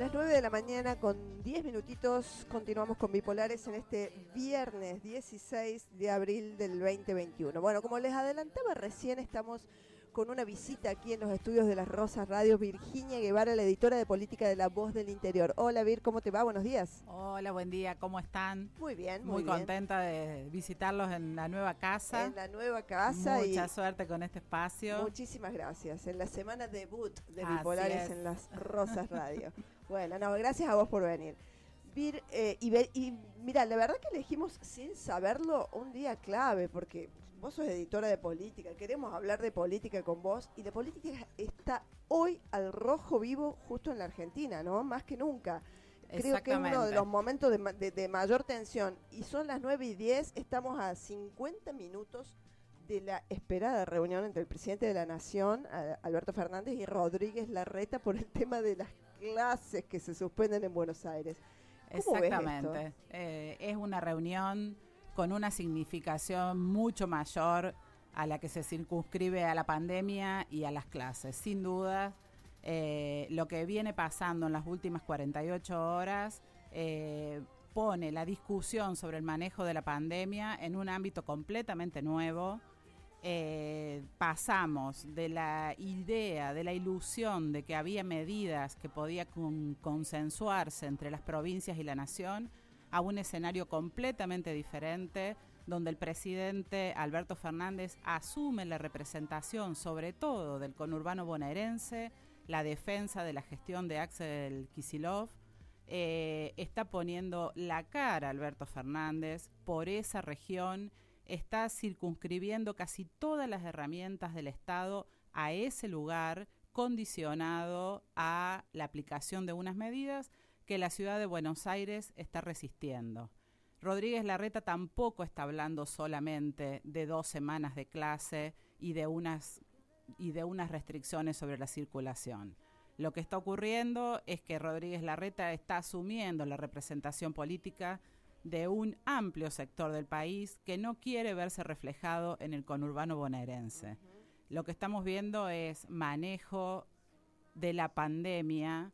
Las 9 de la mañana con 10 minutitos continuamos con Bipolares en este viernes 16 de abril del 2021. Bueno, como les adelantaba recién estamos con una visita aquí en los estudios de las Rosas Radio, Virginia Guevara, la editora de política de La Voz del Interior. Hola Vir, ¿cómo te va? Buenos días. Hola, buen día, ¿cómo están? Muy bien, muy, contenta de visitarlos en la nueva casa. En la nueva casa. Mucha suerte con este espacio. Muchísimas gracias. En la semana debut de Bipolares en las Rosas Radio. bueno, no, gracias a vos por venir. Vir, eh, y, y mira, la verdad que elegimos sin saberlo un día clave, porque vos sos editora de política, queremos hablar de política con vos, y la política está hoy al rojo vivo justo en la Argentina, ¿no? Más que nunca. Creo que es uno de los momentos de, mayor tensión. Y son las 9 y 10, estamos a 50 minutos de la esperada reunión entre el presidente de la Nación, Alberto Fernández, y Rodríguez Larreta por el tema de las clases que se suspenden en Buenos Aires. Exactamente. Eh, es una reunión con una significación mucho mayor a la que se circunscribe a la pandemia y a las clases. Sin duda, eh, lo que viene pasando en las últimas 48 horas eh, pone la discusión sobre el manejo de la pandemia en un ámbito completamente nuevo. Eh, pasamos de la idea, de la ilusión de que había medidas que podían consensuarse entre las provincias y la nación a un escenario completamente diferente donde el presidente Alberto Fernández asume la representación sobre todo del conurbano bonaerense, la defensa de la gestión de Axel Kisilov, eh, está poniendo la cara Alberto Fernández por esa región, está circunscribiendo casi todas las herramientas del Estado a ese lugar condicionado a la aplicación de unas medidas que la ciudad de Buenos Aires está resistiendo. Rodríguez Larreta tampoco está hablando solamente de dos semanas de clase y de unas, y de unas restricciones sobre la circulación. Lo que está ocurriendo es que Rodríguez Larreta está asumiendo la representación política de un amplio sector del país que no quiere verse reflejado en el conurbano bonaerense. Lo que estamos viendo es manejo de la pandemia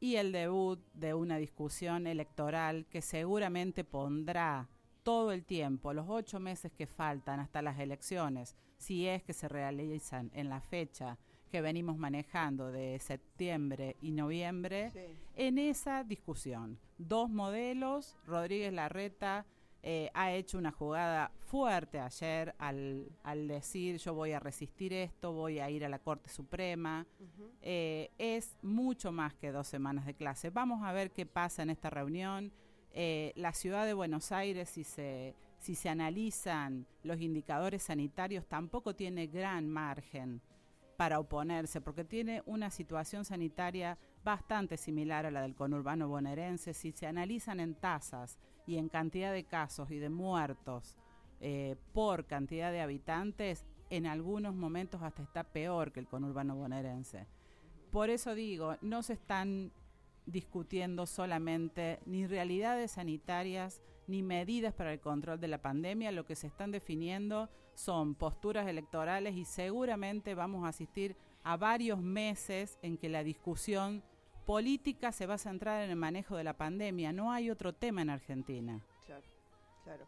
y el debut de una discusión electoral que seguramente pondrá todo el tiempo, los ocho meses que faltan hasta las elecciones, si es que se realizan en la fecha que venimos manejando de septiembre y noviembre, en esa discusión. Dos modelos, Rodríguez Larreta eh, ha hecho una jugada fuerte ayer al, decir yo voy a resistir esto, voy a ir a la Corte Suprema. Eh, es mucho más que dos semanas de clase. Vamos a ver qué pasa en esta reunión. Eh, la ciudad de Buenos Aires, si se, si se analizan los indicadores sanitarios, tampoco tiene gran margen para oponerse, porque tiene una situación sanitaria bastante similar a la del conurbano bonaerense. Si se analizan en tasas y en cantidad de casos y de muertos eh, por cantidad de habitantes, en algunos momentos hasta está peor que el conurbano bonaerense. Por eso digo, no se están discutiendo solamente ni realidades sanitarias ni medidas para el control de la pandemia, lo que se están definiendo son posturas electorales y seguramente vamos a asistir a varios meses en que la discusión política se va a centrar en el manejo de la pandemia, no hay otro tema en Argentina. Claro, claro.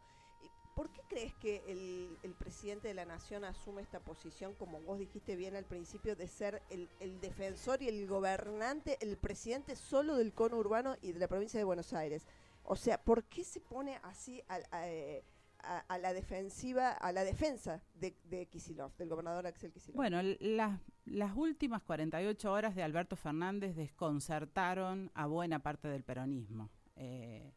¿Por qué crees que el, presidente de la Nación asume esta posición, como vos dijiste bien al principio, de ser el, defensor y el gobernante, el presidente solo del cono urbano y de la provincia de Buenos Aires? O sea, ¿por qué se pone así a, la defensiva, a la defensa de, de Kisilov, del gobernador Axel Kisilov? Bueno, las últimas 48 horas de Alberto Fernández desconcertaron a buena parte del peronismo. Eh,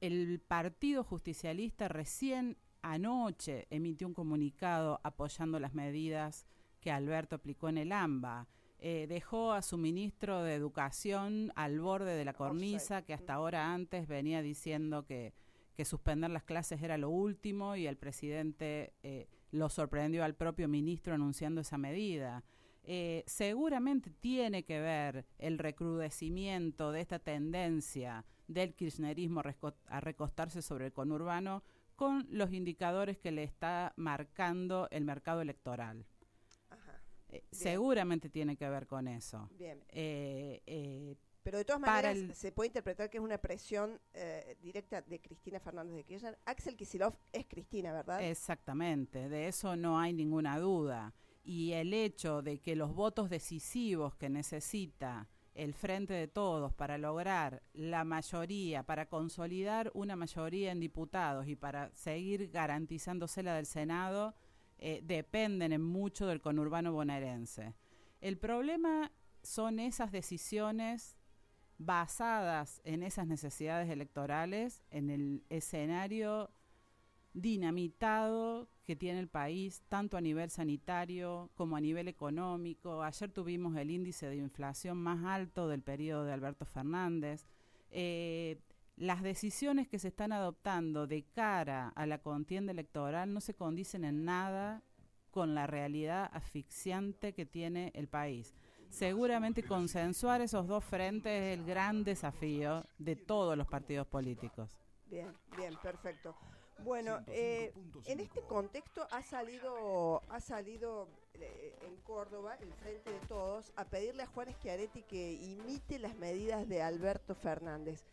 el Partido Justicialista recién anoche emitió un comunicado apoyando las medidas que Alberto aplicó en el AMBA. Eh, dejó a su ministro de Educación al borde de la cornisa, que hasta ahora antes venía diciendo que, que suspender las clases era lo último y el presidente eh, lo sorprendió al propio ministro anunciando esa medida. Eh, seguramente tiene que ver el recrudecimiento de esta tendencia del kirchnerismo a recostarse sobre el conurbano con los indicadores que le está marcando el mercado electoral. Eh, seguramente tiene que ver con eso. Bien. Eh, Pero de todas maneras se puede interpretar que es una presión eh, directa de Cristina Fernández de Kirchner. Axel Kisilov es Cristina, ¿verdad? Exactamente, de eso no hay ninguna duda. Y el hecho de que los votos decisivos que necesita el frente de todos para lograr la mayoría, para consolidar una mayoría en diputados y para seguir garantizándose la del Senado, eh, dependen en mucho del conurbano bonaerense. El problema son esas decisiones basadas en esas necesidades electorales, en el escenario dinamitado que tiene el país, tanto a nivel sanitario como a nivel económico. Ayer tuvimos el índice de inflación más alto del periodo de Alberto Fernández. Eh, las decisiones que se están adoptando de cara a la contienda electoral no se condicen en nada con la realidad asfixiante que tiene el país. Seguramente consensuar esos dos frentes es el gran desafío de todos los partidos políticos. Bien, bien, perfecto. Bueno, eh, en este contexto ha salido, ha salido eh, en Córdoba el Frente de Todos a pedirle a Juan Schiaretti que imite las medidas de Alberto Fernández.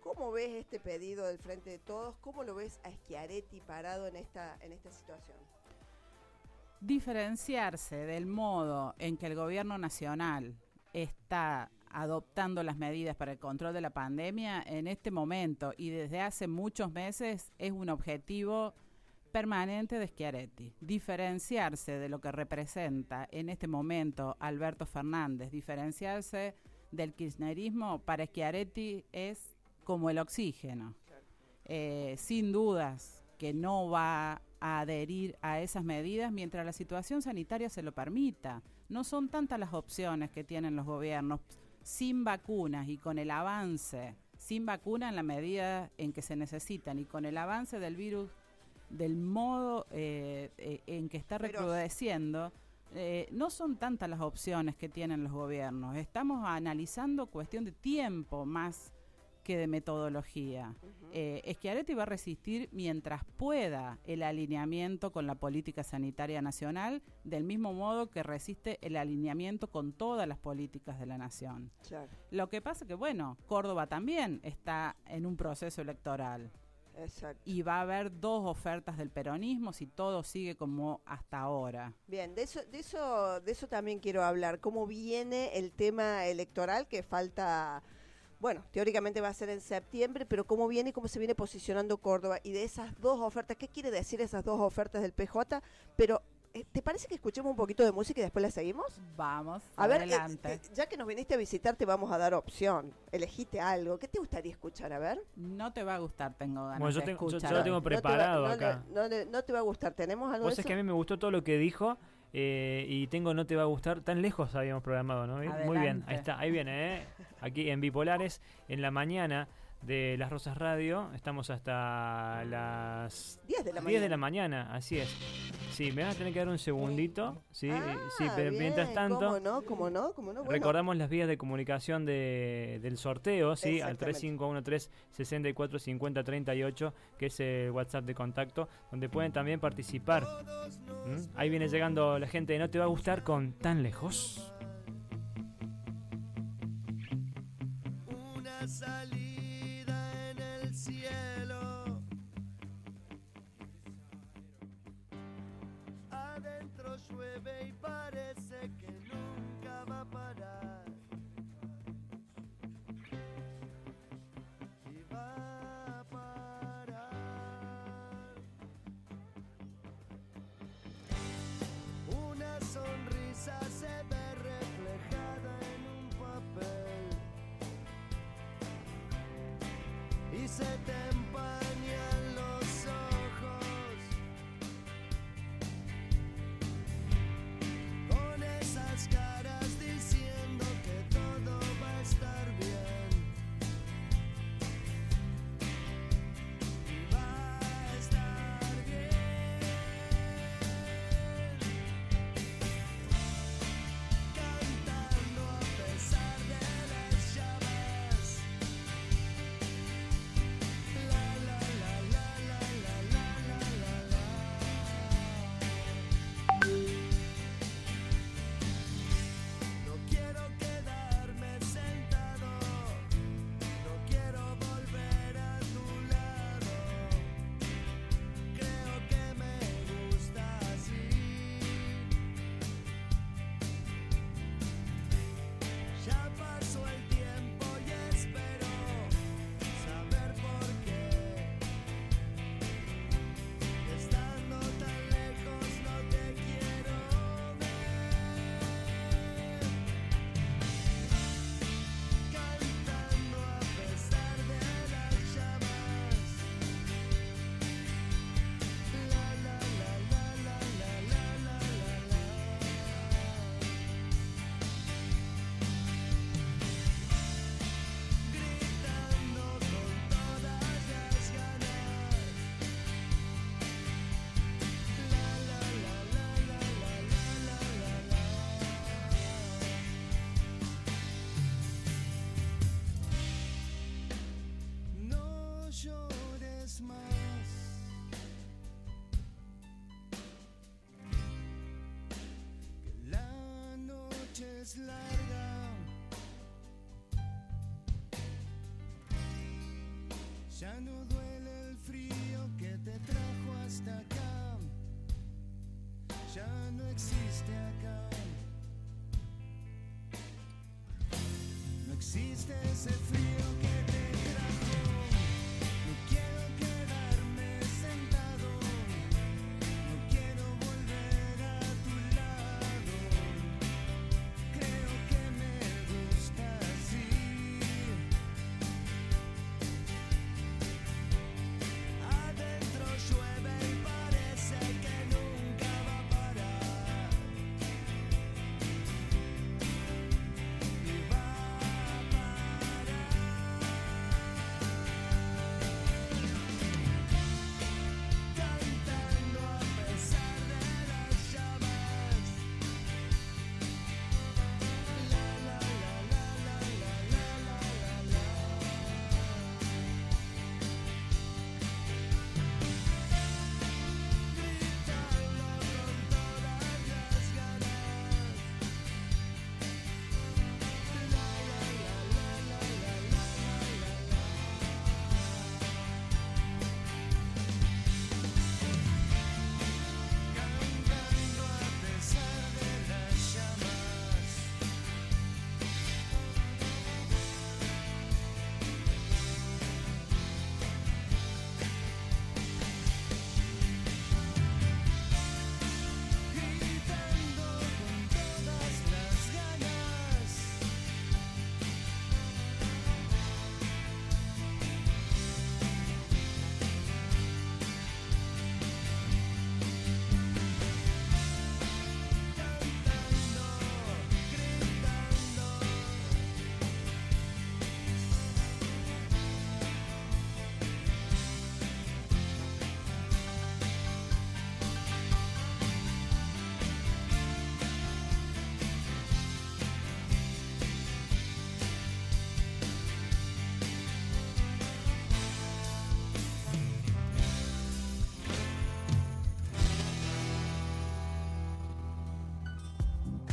¿Cómo ves este pedido del Frente de Todos? ¿Cómo lo ves a Schiaretti parado en esta, en esta situación? Diferenciarse del modo en que el gobierno nacional está adoptando las medidas para el control de la pandemia en este momento y desde hace muchos meses es un objetivo permanente de Schiaretti. Diferenciarse de lo que representa en este momento Alberto Fernández, diferenciarse del kirchnerismo para Schiaretti es como el oxígeno. Eh, sin dudas que no va a adherir a esas medidas mientras la situación sanitaria se lo permita. No son tantas las opciones que tienen los gobiernos sin vacunas y con el avance, sin vacuna en la medida en que se necesitan y con el avance del virus del modo eh, eh, en que está recrudeciendo, eh, no son tantas las opciones que tienen los gobiernos. Estamos analizando cuestión de tiempo más de metodología. Uh Schiaretti va a resistir mientras pueda el alineamiento con la política sanitaria nacional, del mismo modo que resiste el alineamiento con todas las políticas de la nación. Lo que pasa que, bueno, Córdoba también está en un proceso electoral. Y va a haber dos ofertas del peronismo si todo sigue como hasta ahora. Bien, de eso, de eso, de eso también quiero hablar. ¿Cómo viene el tema electoral que falta bueno, teóricamente va a ser en septiembre, pero cómo viene y cómo se viene posicionando Córdoba y de esas dos ofertas, ¿qué quiere decir esas dos ofertas del PJ? Pero eh, ¿Te parece que escuchemos un poquito de música y después la seguimos? Vamos, a adelante. Ver, eh, ya que nos viniste a visitar, te vamos a dar opción. Elegiste algo. ¿Qué te gustaría escuchar? A ver. No te va a gustar, tengo ganas bueno, yo de escuchar. Yo, lo tengo preparado acá. No, te va a gustar. ¿Tenemos algo Vos es que a mí me gustó todo lo que dijo eh, y tengo No te va a gustar. Tan lejos habíamos programado, ¿no? Muy bien, ahí está, ahí viene, ¿eh? Aquí en Bipolares, en la mañana de Las Rosas Radio. Estamos hasta las 10 de la 10 de la mañana, así es. Sí, me vas a tener que dar un segundito. Sí, ah, sí pero mientras tanto. ¿Cómo no? ¿Cómo no? ¿Cómo no? Recordamos las vías de comunicación de, del sorteo, ¿sí? Al 3513-645038, que es el WhatsApp de contacto, donde pueden también participar. ¿Mm? Ahí viene llegando la gente de No Te Va a Gustar con Tan Lejos. Cielo. Adentro llueve y parece que nunca va a parar. Una sonrisa se ve larga. Ya no duele el frío que te trajo hasta acá. Ya no existe acá. No existe ese frío que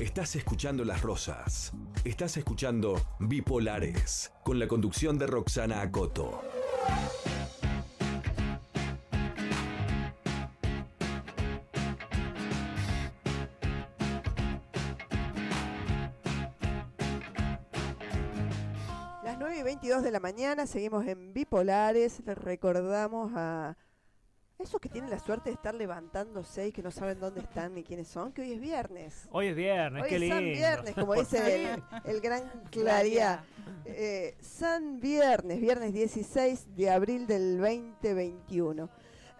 Estás escuchando Las Rosas. Estás escuchando Bipolares, con la conducción de Roxana Acoto. Las 9 y 22 de la mañana, seguimos en Bipolares. Les recordamos a esos que tienen la suerte de estar levantándose y que no saben dónde están ni quiénes son, que hoy es viernes. Hoy es viernes, hoy qué es lindo. San Viernes, como dice el, gran Claría. Eh, San Viernes, viernes 16 de abril del 2021.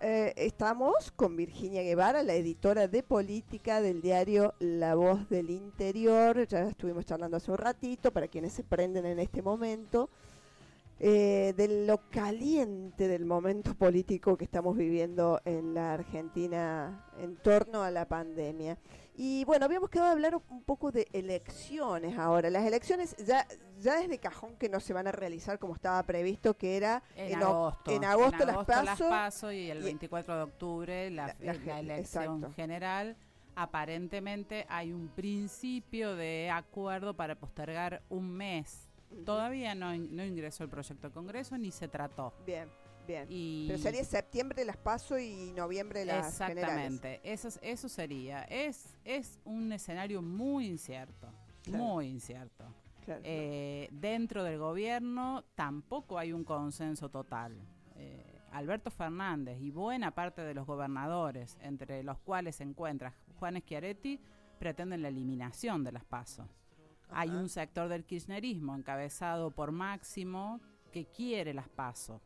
Eh, estamos con Virginia Guevara, la editora de política del diario La Voz del Interior. Ya estuvimos charlando hace un ratito para quienes se prenden en este momento. Eh, de lo caliente del momento político que estamos viviendo en la Argentina en torno a la pandemia. Y bueno, habíamos quedado a hablar un poco de elecciones ahora. Las elecciones ya, ya desde cajón que no se van a realizar como estaba previsto, que era en, agosto. En agosto, las, paso, y el 24 de octubre la, elección general aparentemente hay un principio de acuerdo para postergar un mes Todavía no, no ingresó el proyecto al Congreso ni se trató. Bien. Bien. Pero sería septiembre las paso y noviembre las Exactamente. Eso, eso sería. Es, es un escenario muy incierto. Muy incierto. Eh, dentro del gobierno tampoco hay un consenso total. Eh, Alberto Fernández y buena parte de los gobernadores, entre los cuales se encuentra Juan Schiaretti, pretenden la eliminación de las pasos. Hay un sector del kirchnerismo encabezado por Máximo que quiere las PASO.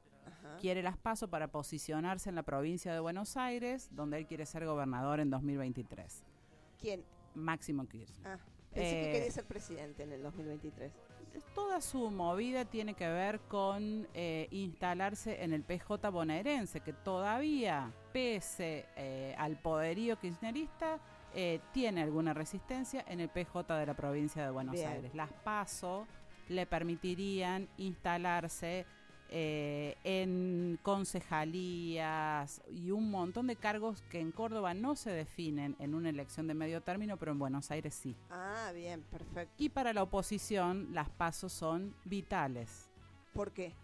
Quiere las PASO para posicionarse en la provincia de Buenos Aires, donde él quiere ser gobernador en 2023. ¿Quién? Máximo Kirchner. Ah, pensé que quería eh, ser presidente en el 2023. Toda su movida tiene que ver con eh, instalarse en el PJ bonaerense, que todavía, pese eh, al poderío kirchnerista, eh, tiene alguna resistencia en el PJ de la provincia de Buenos Aires. Las PASO le permitirían instalarse eh, en concejalías y un montón de cargos que en Córdoba no se definen en una elección de medio término, pero en Buenos Aires sí. Ah, bien, perfecto. Y para la oposición las pasos son vitales. ¿Por qué?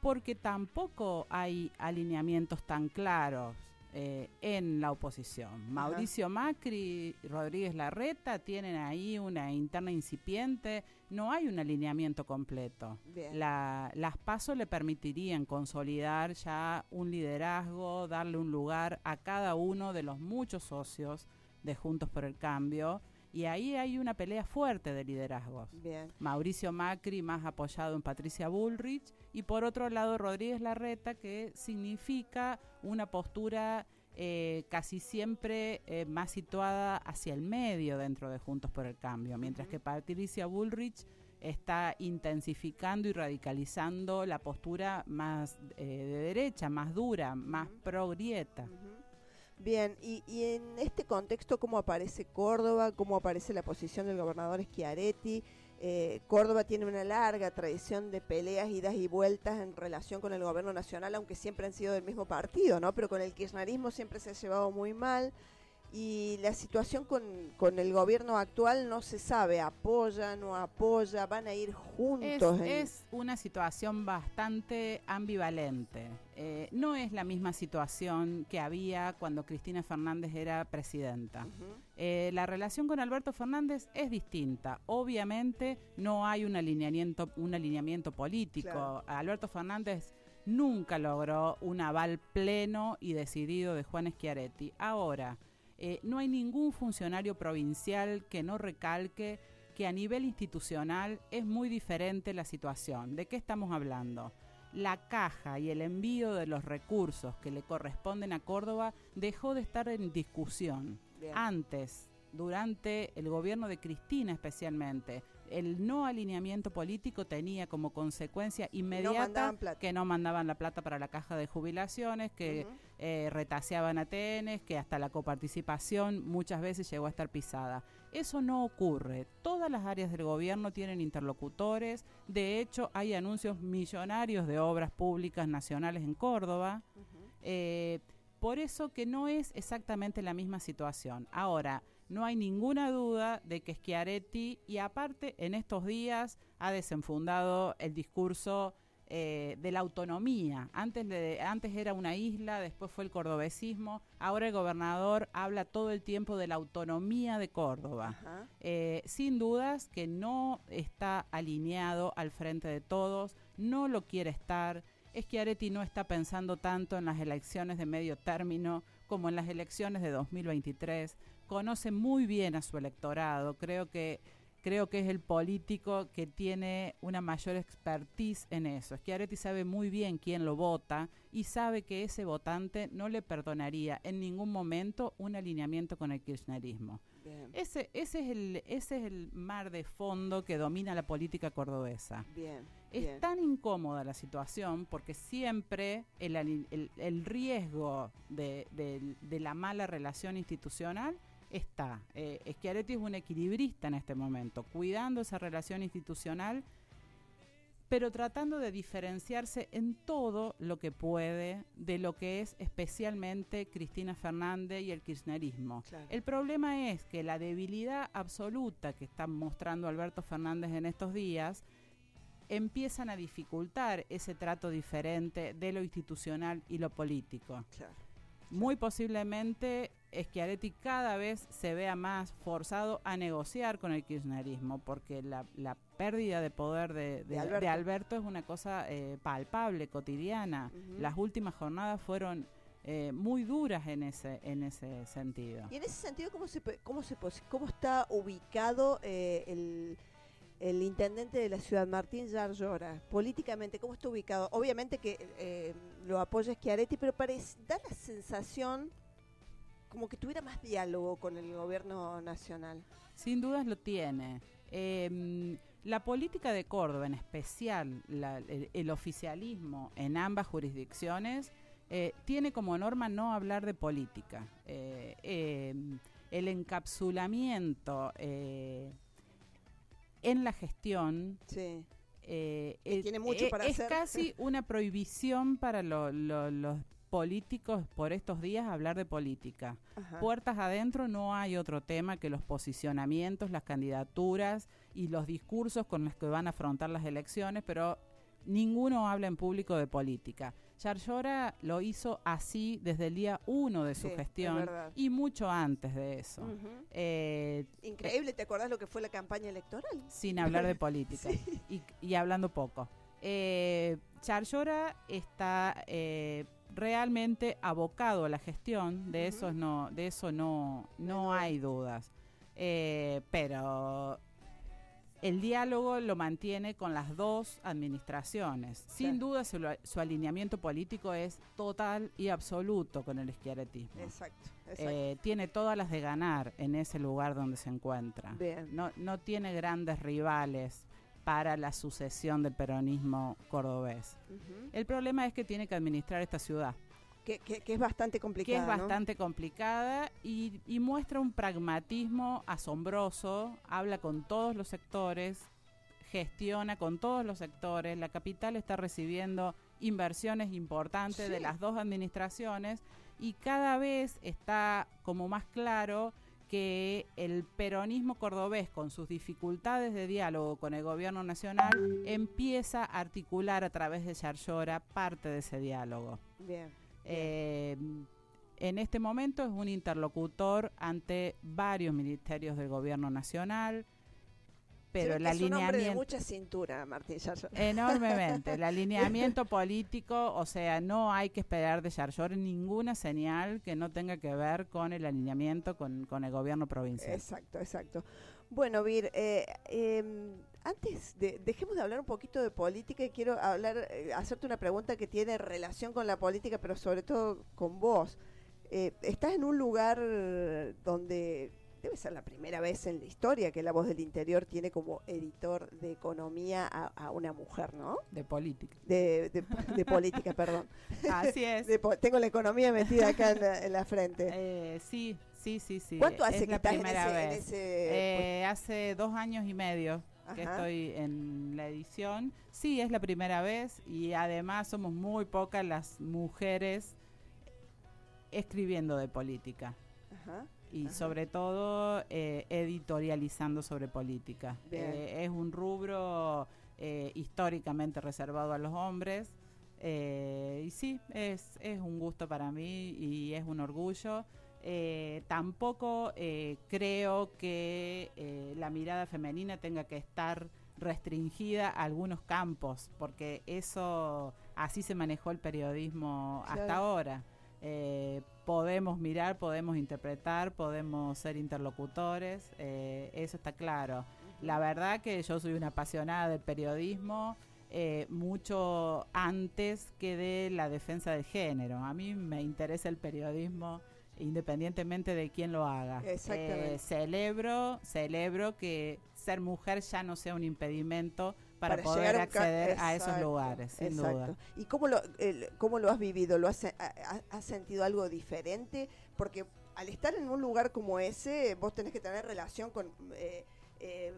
Porque tampoco hay alineamientos tan claros. Eh, en la oposición. Mauricio Macri y Rodríguez Larreta tienen ahí una interna incipiente, no hay un alineamiento completo. las pasos le permitirían consolidar ya un liderazgo, darle un lugar a cada uno de los muchos socios de Juntos por el Cambio y ahí hay una pelea fuerte de liderazgos. Mauricio Macri más apoyado en Patricia Bullrich y por otro lado Rodríguez Larreta que significa una postura eh, casi siempre eh, más situada hacia el medio dentro de Juntos por el Cambio, mientras que Patricia Bullrich está intensificando y radicalizando la postura más eh, de derecha, más dura, más pro grieta. Bien, y, en este contexto, ¿cómo aparece Córdoba? ¿Cómo aparece la posición del gobernador Schiaretti? Eh, Córdoba tiene una larga tradición de peleas, idas y vueltas en relación con el gobierno nacional, aunque siempre han sido del mismo partido, ¿no? Pero con el kirchnerismo siempre se ha llevado muy mal y la situación con, con, el gobierno actual no se sabe, apoya, no apoya, van a ir juntos. Es, una situación bastante ambivalente. Eh, no es la misma situación que había cuando Cristina Fernández era presidenta. Eh, la relación con Alberto Fernández es distinta. Obviamente no hay un alineamiento, un alineamiento político. Alberto Fernández nunca logró un aval pleno y decidido de Juan Schiaretti. Ahora, eh, no hay ningún funcionario provincial que no recalque que a nivel institucional es muy diferente la situación. ¿De qué estamos hablando? La caja y el envío de los recursos que le corresponden a Córdoba dejó de estar en discusión. Antes, durante el gobierno de Cristina especialmente, el no alineamiento político tenía como consecuencia inmediata que no mandaban la plata para la caja de jubilaciones, que eh, retaseaban ATNs, que hasta la coparticipación muchas veces llegó a estar pisada. Eso no ocurre. Todas las áreas del gobierno tienen interlocutores. De hecho, hay anuncios millonarios de obras públicas nacionales en Córdoba. Eh, por eso que no es exactamente la misma situación. Ahora, no hay ninguna duda de que Schiaretti, y aparte en estos días ha desenfundado el discurso eh, de la autonomía. Antes, antes era una isla, después fue el cordobesismo, ahora el gobernador habla todo el tiempo de la autonomía de Córdoba. Eh, sin dudas que no está alineado al frente de todos, no lo quiere estar. Schiaretti no está pensando tanto en las elecciones de medio término como en las elecciones de 2023 conoce muy bien a su electorado. Creo que creo que es el político que tiene una mayor expertise en eso. Schiaretti sabe muy bien quién lo vota y sabe que ese votante no le perdonaría en ningún momento un alineamiento con el kirchnerismo. Ese, ese, es el, ese es el mar de fondo que domina la política cordobesa. es tan incómoda la situación porque siempre el, el, riesgo de, de la mala relación institucional está. Eh, Schiaretti es un equilibrista en este momento, cuidando esa relación institucional, pero tratando de diferenciarse en todo lo que puede de lo que es especialmente Cristina Fernández y el kirchnerismo. El problema es que la debilidad absoluta que está mostrando Alberto Fernández en estos días empiezan a dificultar ese trato diferente de lo institucional y lo político. Muy posiblemente Schiaretti cada vez se vea más forzado a negociar con el kirchnerismo, porque la, pérdida de poder de, Alberto. es una cosa eh, palpable, cotidiana. Las últimas jornadas fueron eh, muy duras en ese en ese sentido. Y en ese sentido, ¿cómo, se, cómo, se, cómo está ubicado eh, el, el, intendente de la ciudad, Martín Yarlora? Políticamente, ¿cómo está ubicado? Obviamente que lo apoya Schiaretti, pero parece, da la sensación como que tuviera más diálogo con el gobierno nacional. Sin dudas lo tiene. Em, la política de Córdoba, en especial el, oficialismo en ambas jurisdicciones, eh, tiene como norma no hablar de política. Eh, em, el encapsulamiento eh, en la gestión tiene mucho para es casi una prohibición para los políticos por estos días hablar de política. Puertas adentro no hay otro tema que los posicionamientos, las candidaturas y los discursos con los que van a afrontar las elecciones, pero ninguno habla en público de política. Yarlora lo hizo así desde el día uno de su gestión y mucho antes de eso. Eh, Increíble, ¿te acordás lo que fue la campaña electoral? Sin hablar de política y, hablando poco. Eh, está eh, realmente abocado a la gestión, de eso no, de eso no, no hay dudas. Eh, pero el diálogo lo mantiene con las dos administraciones. Sin duda su, alineamiento político es total y absoluto con el izquierdismo. Exacto. Eh, tiene todas las de ganar en ese lugar donde se encuentra. No, no tiene grandes rivales para la sucesión del peronismo cordobés. El problema es que tiene que administrar esta ciudad. Que, es bastante complicada. Que es bastante complicada y, muestra un pragmatismo asombroso, habla con todos los sectores, gestiona con todos los sectores. La capital está recibiendo inversiones importantes de las dos administraciones y cada vez está como más claro que el peronismo cordobés, con sus dificultades de diálogo con el gobierno nacional, empieza a articular a través de Yarlora parte de ese diálogo. Bien. Eh, en este momento es un interlocutor ante varios ministerios del gobierno nacional, pero el alineamiento de mucha cintura, Martín Enormemente. el alineamiento político, o sea, no hay que esperar de Yarlor ninguna señal que no tenga que ver con el alineamiento con, el gobierno provincial. Exacto, exacto. Bueno, Vir, eh, em, antes de, dejemos de hablar un poquito de política y quiero hablar, eh, hacerte una pregunta que tiene relación con la política, pero sobre todo con vos. Eh, estás en un lugar donde debe ser la primera vez en la historia que La Voz del Interior tiene como editor de economía a, una mujer, ¿no? De política. De, de, política, perdón. Así es. tengo la economía metida acá en la, frente. Eh, sí, sí, sí, sí. ¿Cuánto hace que estás primera vez? Eh, hace dos años y medio que estoy en la edición. Sí, es la primera vez y además somos muy pocas las mujeres escribiendo de política. Ajá y sobre todo eh, editorializando sobre política. Eh, es un rubro eh, históricamente reservado a los hombres y sí, es, es un gusto para mí y es un orgullo. Tampoco creo que la mirada femenina tenga que estar restringida a algunos campos, porque eso así se manejó el periodismo hasta ahora. Eh, podemos mirar, podemos interpretar, podemos ser interlocutores, eh, eso está claro. La verdad que yo soy una apasionada del periodismo, eh, mucho antes que de la defensa del género. A mí me interesa el periodismo independientemente de quién lo haga. celebro, celebro que ser mujer ya no sea un impedimento para, poder acceder a esos lugares, sin duda. ¿Y cómo lo, cómo lo has vivido? ¿Lo has, has, sentido algo diferente? Porque al estar en un lugar como ese, vos tenés que tener relación con eh, eh,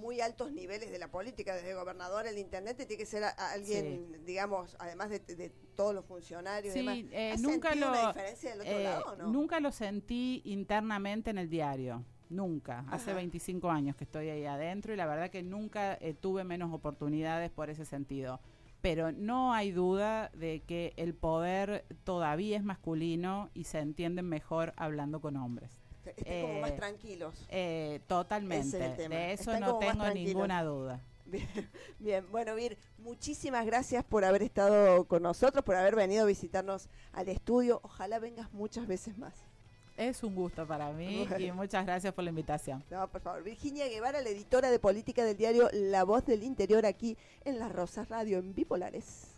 muy altos niveles de la política, desde el gobernador, el intendente, tiene que ser alguien, digamos, además de, todos los funcionarios. Sí, eh, nunca lo, diferencia del otro lado, ¿no? Nunca lo sentí internamente en el diario nunca. Hace 25 años que estoy ahí adentro y la verdad que nunca eh, tuve menos oportunidades por ese sentido. Pero no hay duda de que el poder todavía es masculino y se entienden mejor hablando con hombres. Estén como más eh, tranquilos. Eh, totalmente. de eso no tengo ninguna duda. Bien, bien, bueno, Vir, muchísimas gracias por haber estado con nosotros, por haber venido a visitarnos al estudio. Ojalá vengas muchas veces más. Es un gusto para mí y muchas gracias por la invitación. No, por favor. Virginia Guevara, la editora de política del diario La Voz del Interior, aquí en Las Rosas Radio, en Bipolares.